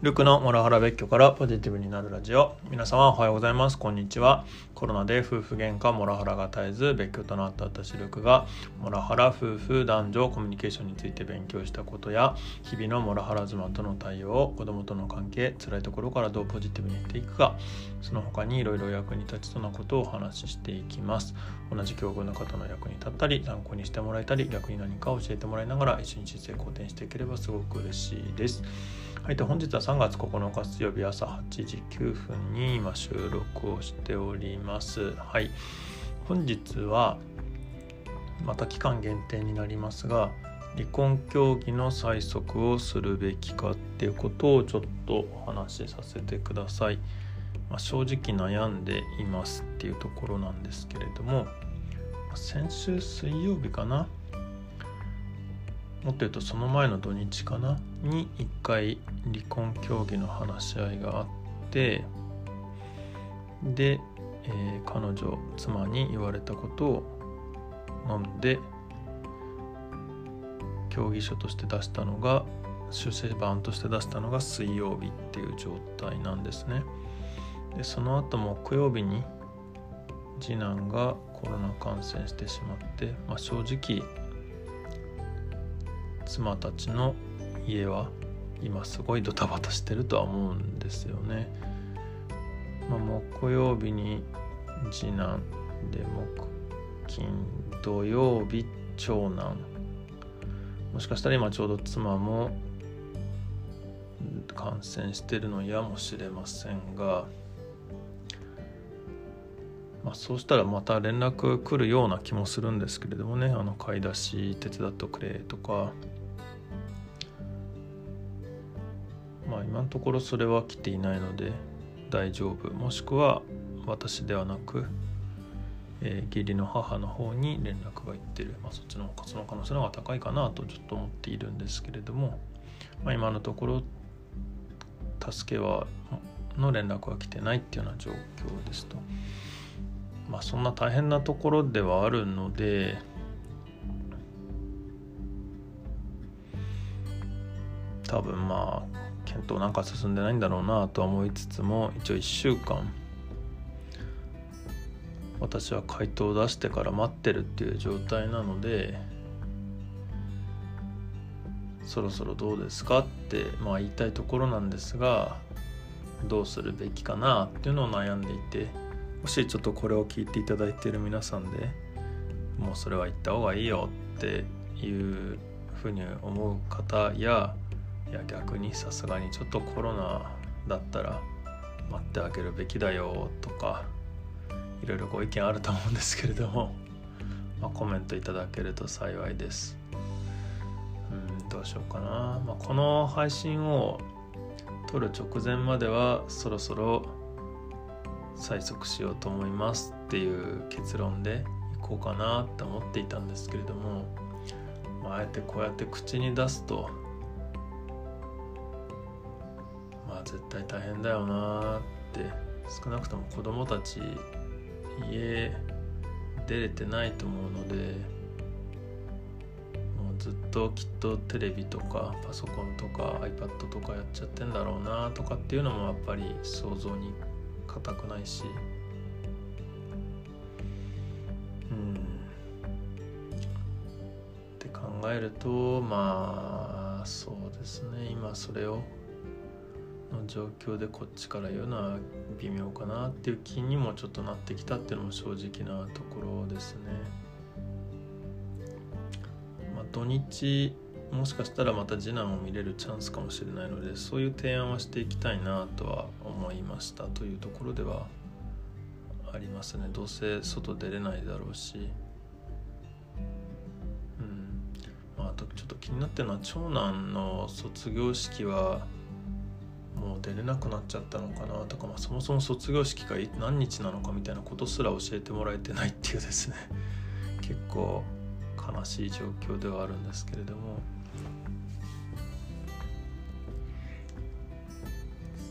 ルクのモラハラ別居からポジティブになるラジオ。皆様おはようございます。こんにちは。コロナで夫婦喧嘩モラハラが絶えず別居となった私ルクがモラハラ夫婦男女コミュニケーションについて勉強したことや日々のモラハラ妻との対応子供との関係辛いところからどうポジティブにしていくかその他にいろいろ役に立ちそうなことをお話ししていきます。同じ境遇の方の役に立ったり参考にしてもらえたり逆に何か教えてもらいながら一日成功転していければすごく嬉しいです。はい、で本日は3月9日水曜日朝8時9分に今収録をしております。はい、本日はまた期間限定になりますが離婚協議の催促をするべきかっていうことをちょっとお話しさせてください。まあ、正直悩んでいますっていうところなんですけれども先週水曜日かなもっと言うとその前の土日かな？に1回離婚協議の話し合いがあってで、えー、彼女妻に言われたことを飲んで協議書として出したのが修正版として出したのが水曜日っていう状態なんですね。でその後木曜日に次男がコロナ感染してしまって、まあ、正直妻たちの家は今すごいドタバタしてるとは思うんですよね。まあ、木曜日に次男で木金土曜日長男。もしかしたら今ちょうど妻も感染してるのやもしれませんが、まあ、そうしたらまた連絡来るような気もするんですけれどもね。あの買い出し手伝ってくれとか。まあ今のところそれは来ていないので大丈夫もしくは私ではなく、えー、義理の母の方に連絡がいってる、まあ、そっちのその可能性の方が高いかなとちょっと思っているんですけれども、まあ、今のところ助けはの連絡は来てないっていうような状況ですと。まあそんな大変なところではあるので多分まああ検討なんか進んでないんだろうなとは思いつつも一応1週間私は回答を出してから待ってるっていう状態なのでそろそろどうですかってまあ言いたいところなんですがどうするべきかなっていうのを悩んでいてもしちょっとこれを聞いていただいている皆さんでもうそれは言った方がいいよっていうふうに思う方やいや逆にさすがにちょっとコロナだったら待ってあげるべきだよとかいろいろご意見あると思うんですけれども、まあ、コメントいただけると幸いです。うんどうしようかな、まあ、この配信を撮る直前まではそろそろ催促しようと思いますっていう結論でいこうかなって思っていたんですけれども、まあ、あえてこうやって口に出すと絶対大変だよなって少なくとも子供たち家出れてないと思うのでもうずっときっとテレビとかパソコンとか iPad とかやっちゃってんだろうなとかっていうのもやっぱり想像に難くないし。うん。って考えるとまあそうですね。今それをの状況でこっちから言うのは微妙かなっていう気にもちょっとなってきたっていうのも正直なところですね。まあ、土日もしかしたらまた次男を見れるチャンスかもしれないのでそういう提案はしていきたいなとは思いましたというところではありますねどうせ外出れないだろうし。うんまあ、あとちょっと気になってるのは長男の卒業式はもう出れなくなっちゃったのかなとか、まあ、そもそも卒業式が何日なのかみたいなことすら教えてもらえてないっていうですね 結構悲しい状況ではあるんですけれども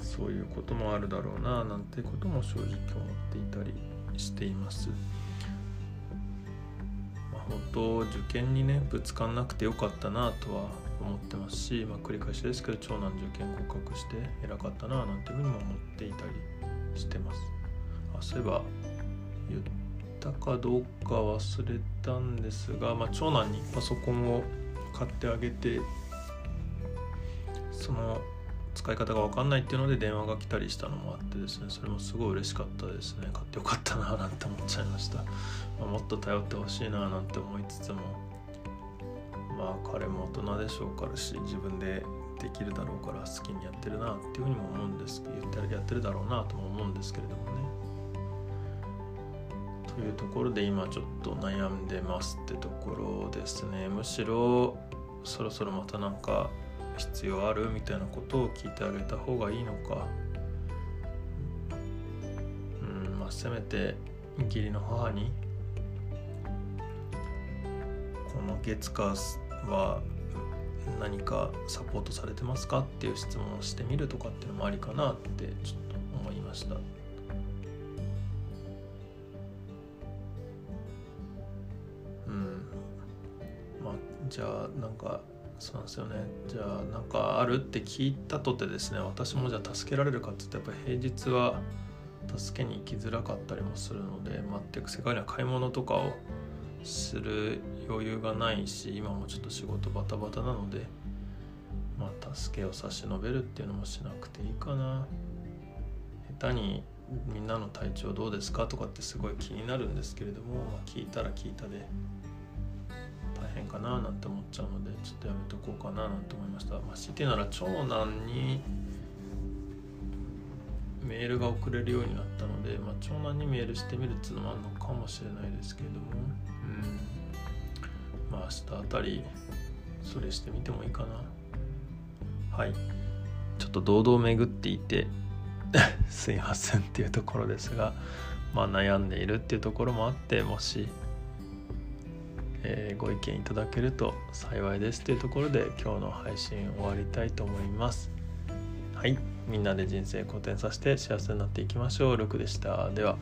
そういうこともあるだろうななんてことも正直思っていたりしています。まあ、本当受験にねぶつかんなくてよかったなとは思ってますし、まあ、繰り返しですけど長男受験合格して偉かったななんていうふうにも思っていたりしてます。あそういえば言ったかどうか忘れたんですが、まあ、長男にパソコンを買ってあげてその使い方が分かんないっていうので電話が来たりしたのもあってですねそれもすごい嬉しかったですね。買ってよかったななんて思っちゃいました、まあ、もっと頼ってほしいななんて思いつつもまあ彼も大人でしょうからし自分でできるだろうから好きにやってるなっていうふうにも思うんですけど言ってやってるだろうなとも思うんですけれどもね。というところで今ちょっと悩んでますってところですね。むしろそろそろまたなんか必要あるみたいなことを聞いてあげた方がいいのか。うんまあせめて義理の母にこの月火は何かサポートされてますかっていう質問をしてみるとかっていうのもありかなってちょっと思いました。うんまあじゃあなんかそうなんですよねじゃあなんかあるって聞いたとてですね私もじゃあ助けられるかって言ってやっぱ平日は助けに行きづらかったりもするので全く世界には買い物とかをする余裕がないし今もちょっと仕事バタバタなのでまあ助けを差し伸べるっていうのもしなくていいかな。下手にみんなの体調どうですかとかってすごい気になるんですけれども、まあ、聞いたら聞いたで大変かななんて思っちゃうのでちょっとやめとこうかななんて思いました。まあ強いてなら長男にメールが送れるようになったので、まあ、長男にメールしてみるっていうのもあるのかもしれないですけどもうん。まあ明日あたりそれしてみてもいいかな。はい。ちょっと堂々巡っていて すいませんっていうところですがまあ悩んでいるっていうところもあってもしえー、ご意見いただけると幸いですというところで今日の配信終わりたいと思います。はい。みんなで人生好転させて幸せになっていきましょう。ルクでした。では。